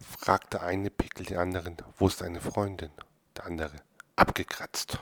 fragte eine Pickel den anderen, wo ist deine Freundin? Der andere, abgekratzt.